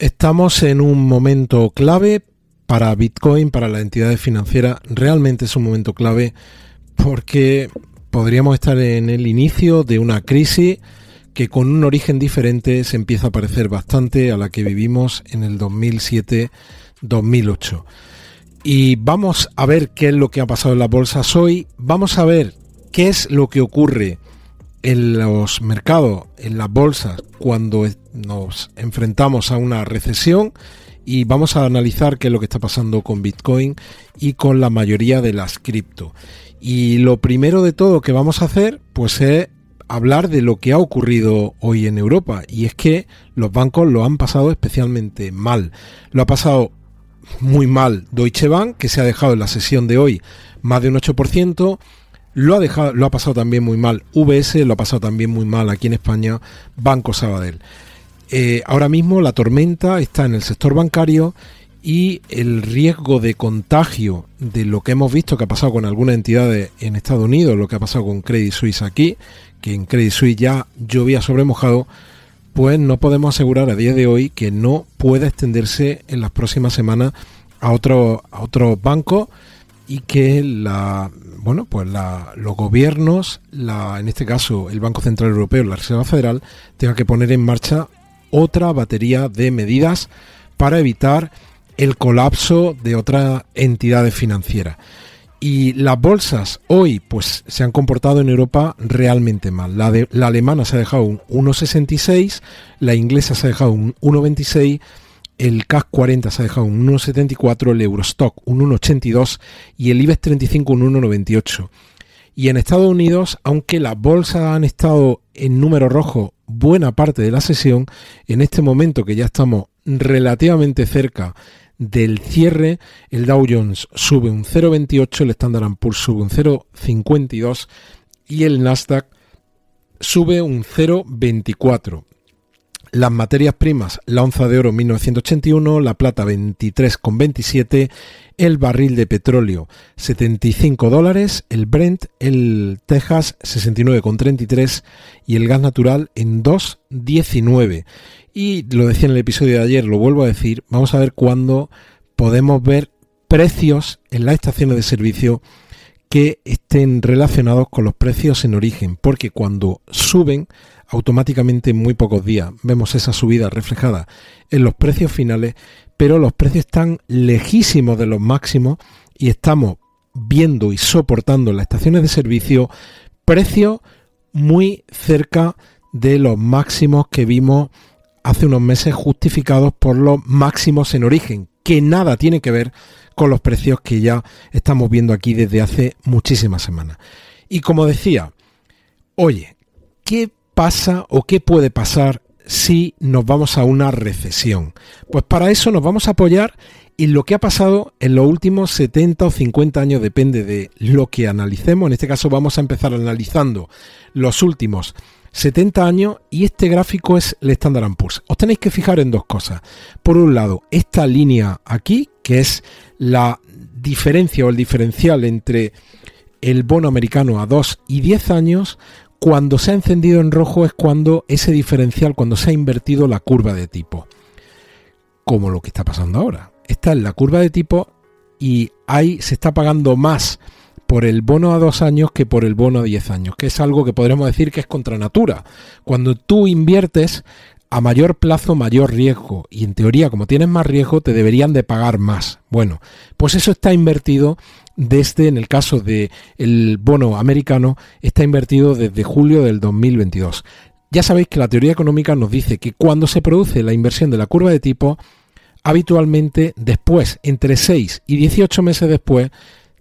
Estamos en un momento clave para Bitcoin, para las entidades financieras. Realmente es un momento clave porque podríamos estar en el inicio de una crisis que con un origen diferente se empieza a parecer bastante a la que vivimos en el 2007-2008. Y vamos a ver qué es lo que ha pasado en las bolsas hoy. Vamos a ver qué es lo que ocurre en los mercados, en las bolsas, cuando nos enfrentamos a una recesión y vamos a analizar qué es lo que está pasando con Bitcoin y con la mayoría de las cripto. Y lo primero de todo que vamos a hacer, pues es hablar de lo que ha ocurrido hoy en Europa. Y es que los bancos lo han pasado especialmente mal. Lo ha pasado muy mal Deutsche Bank, que se ha dejado en la sesión de hoy más de un 8%. Lo ha, dejado, lo ha pasado también muy mal VS, lo ha pasado también muy mal aquí en España Banco Sabadell. Eh, ahora mismo la tormenta está en el sector bancario y el riesgo de contagio de lo que hemos visto que ha pasado con algunas entidades en Estados Unidos, lo que ha pasado con Credit Suisse aquí, que en Credit Suisse ya llovía sobre mojado, pues no podemos asegurar a día de hoy que no pueda extenderse en las próximas semanas a, otro, a otros bancos y que la bueno pues los gobiernos la en este caso el Banco Central Europeo la Reserva Federal tenga que poner en marcha otra batería de medidas para evitar el colapso de otras entidades financieras. Y las bolsas hoy pues se han comportado en Europa realmente mal. La, de, la alemana se ha dejado un 1,66, la inglesa se ha dejado un 1,26, el CAC 40 se ha dejado un 1,74, el Eurostock un 1,82 y el IBEX 35 un 1,98. Y en Estados Unidos, aunque las bolsas han estado en número rojo buena parte de la sesión, en este momento que ya estamos relativamente cerca del cierre, el Dow Jones sube un 0,28, el Standard Poor's sube un 0,52 y el Nasdaq sube un 0,24. Las materias primas, la onza de oro 1981, la plata 23,27, el barril de petróleo 75 dólares, el Brent, el Texas 69,33 y el gas natural en 2,19. Y lo decía en el episodio de ayer, lo vuelvo a decir, vamos a ver cuándo podemos ver precios en las estaciones de servicio que estén relacionados con los precios en origen, porque cuando suben, automáticamente en muy pocos días vemos esa subida reflejada en los precios finales, pero los precios están lejísimos de los máximos y estamos viendo y soportando en las estaciones de servicio precios muy cerca de los máximos que vimos hace unos meses justificados por los máximos en origen, que nada tiene que ver con los precios que ya estamos viendo aquí desde hace muchísimas semanas. Y como decía, oye, ¿qué pasa o qué puede pasar si nos vamos a una recesión? Pues para eso nos vamos a apoyar en lo que ha pasado en los últimos 70 o 50 años, depende de lo que analicemos. En este caso vamos a empezar analizando los últimos 70 años y este gráfico es el Standard Poor's. Os tenéis que fijar en dos cosas. Por un lado, esta línea aquí, que es la diferencia o el diferencial entre el bono americano a 2 y 10 años, cuando se ha encendido en rojo es cuando ese diferencial, cuando se ha invertido la curva de tipo. Como lo que está pasando ahora. Está en la curva de tipo y ahí se está pagando más por el bono a dos años que por el bono a diez años, que es algo que podremos decir que es contra natura. Cuando tú inviertes a mayor plazo, mayor riesgo, y en teoría, como tienes más riesgo, te deberían de pagar más. Bueno, pues eso está invertido desde, en el caso del el bono americano, está invertido desde julio del 2022. Ya sabéis que la teoría económica nos dice que cuando se produce la inversión de la curva de tipo, habitualmente después, entre 6 y 18 meses después,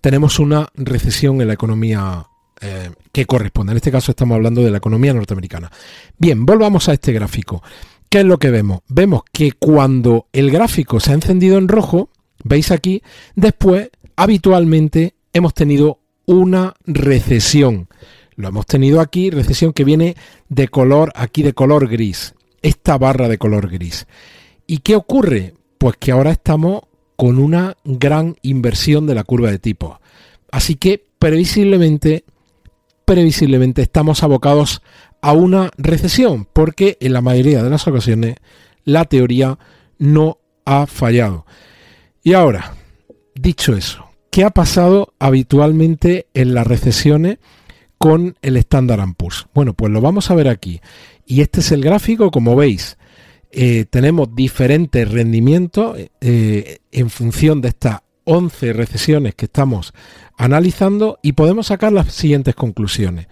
tenemos una recesión en la economía eh, que corresponde. En este caso estamos hablando de la economía norteamericana. Bien, volvamos a este gráfico. ¿Qué es lo que vemos? Vemos que cuando el gráfico se ha encendido en rojo, veis aquí, después habitualmente hemos tenido una recesión. Lo hemos tenido aquí, recesión que viene de color, aquí de color gris, esta barra de color gris. ¿Y qué ocurre? Pues que ahora estamos con una gran inversión de la curva de tipos. Así que previsiblemente, previsiblemente estamos abocados a una recesión, porque en la mayoría de las ocasiones la teoría no ha fallado. Y ahora, dicho eso, ¿qué ha pasado habitualmente en las recesiones con el Standard Poor's? Bueno, pues lo vamos a ver aquí. Y este es el gráfico, como veis, eh, tenemos diferentes rendimientos eh, en función de estas 11 recesiones que estamos analizando y podemos sacar las siguientes conclusiones.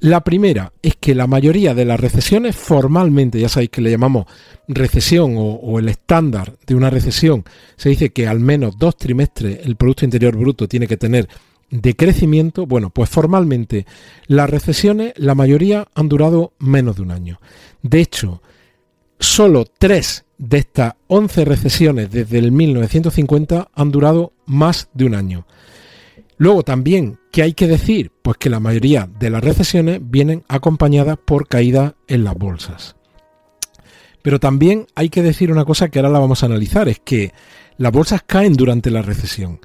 La primera es que la mayoría de las recesiones formalmente, ya sabéis que le llamamos recesión o, el estándar de una recesión, se dice que al menos dos trimestres el Producto Interior Bruto tiene que tener de crecimiento. Bueno, pues formalmente las recesiones, la mayoría han durado menos de un año. De hecho, solo tres de estas 11 recesiones desde el 1950 han durado más de un año. Luego también, ¿qué hay que decir? Pues que la mayoría de las recesiones vienen acompañadas por caídas en las bolsas. Pero también hay que decir una cosa que ahora la vamos a analizar, es que las bolsas caen durante la recesión.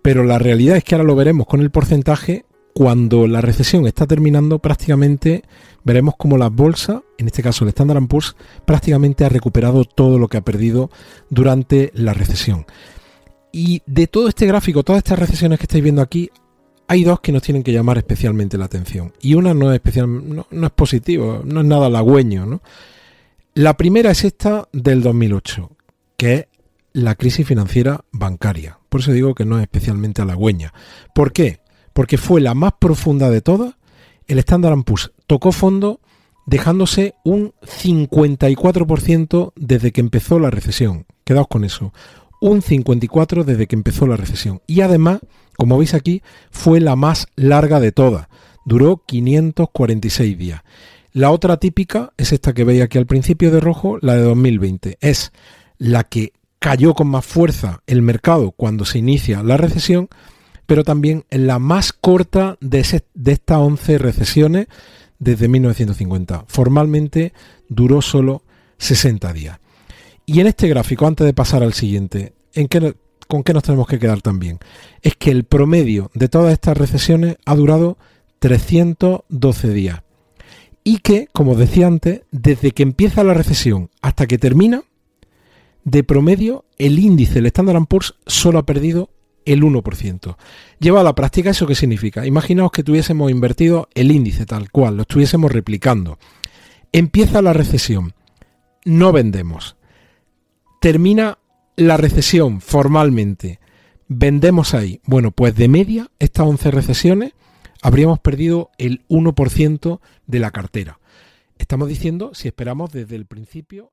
Pero la realidad es que ahora lo veremos con el porcentaje, cuando la recesión está terminando prácticamente veremos como la bolsa, en este caso el Standard Poor's, prácticamente ha recuperado todo lo que ha perdido durante la recesión. Y de todo este gráfico, todas estas recesiones que estáis viendo aquí, hay dos que nos tienen que llamar especialmente la atención. Y una no es especial, no, es positivo, no es nada halagüeño. ¿no? La primera es esta del 2008, que es la crisis financiera bancaria. Por eso digo que no es especialmente halagüeña. ¿Por qué? Porque fue la más profunda de todas. El Standard Poor's tocó fondo dejándose un 54% desde que empezó la recesión. Quedaos con eso un 54 desde que empezó la recesión. Y además, como veis aquí, fue la más larga de todas. Duró 546 días. La otra típica es esta que veis aquí al principio de rojo, la de 2020. Es la que cayó con más fuerza el mercado cuando se inicia la recesión, pero también la más corta de, estas 11 recesiones desde 1950. Formalmente duró solo 60 días. Y en este gráfico, antes de pasar al siguiente, ¿en ¿con qué nos tenemos que quedar también? Es que el promedio de todas estas recesiones ha durado 312 días. Y que, como decía antes, desde que empieza la recesión hasta que termina, de promedio, el índice, el Standard Poor's, solo ha perdido el 1%. Lleva a la práctica, ¿eso qué significa? Imaginaos que tuviésemos invertido el índice tal cual, lo estuviésemos replicando. Empieza la recesión, no vendemos termina la recesión formalmente, vendemos ahí. Bueno, pues de media, estas 11 recesiones, habríamos perdido el 1% de la cartera. Estamos diciendo si esperamos desde el principio.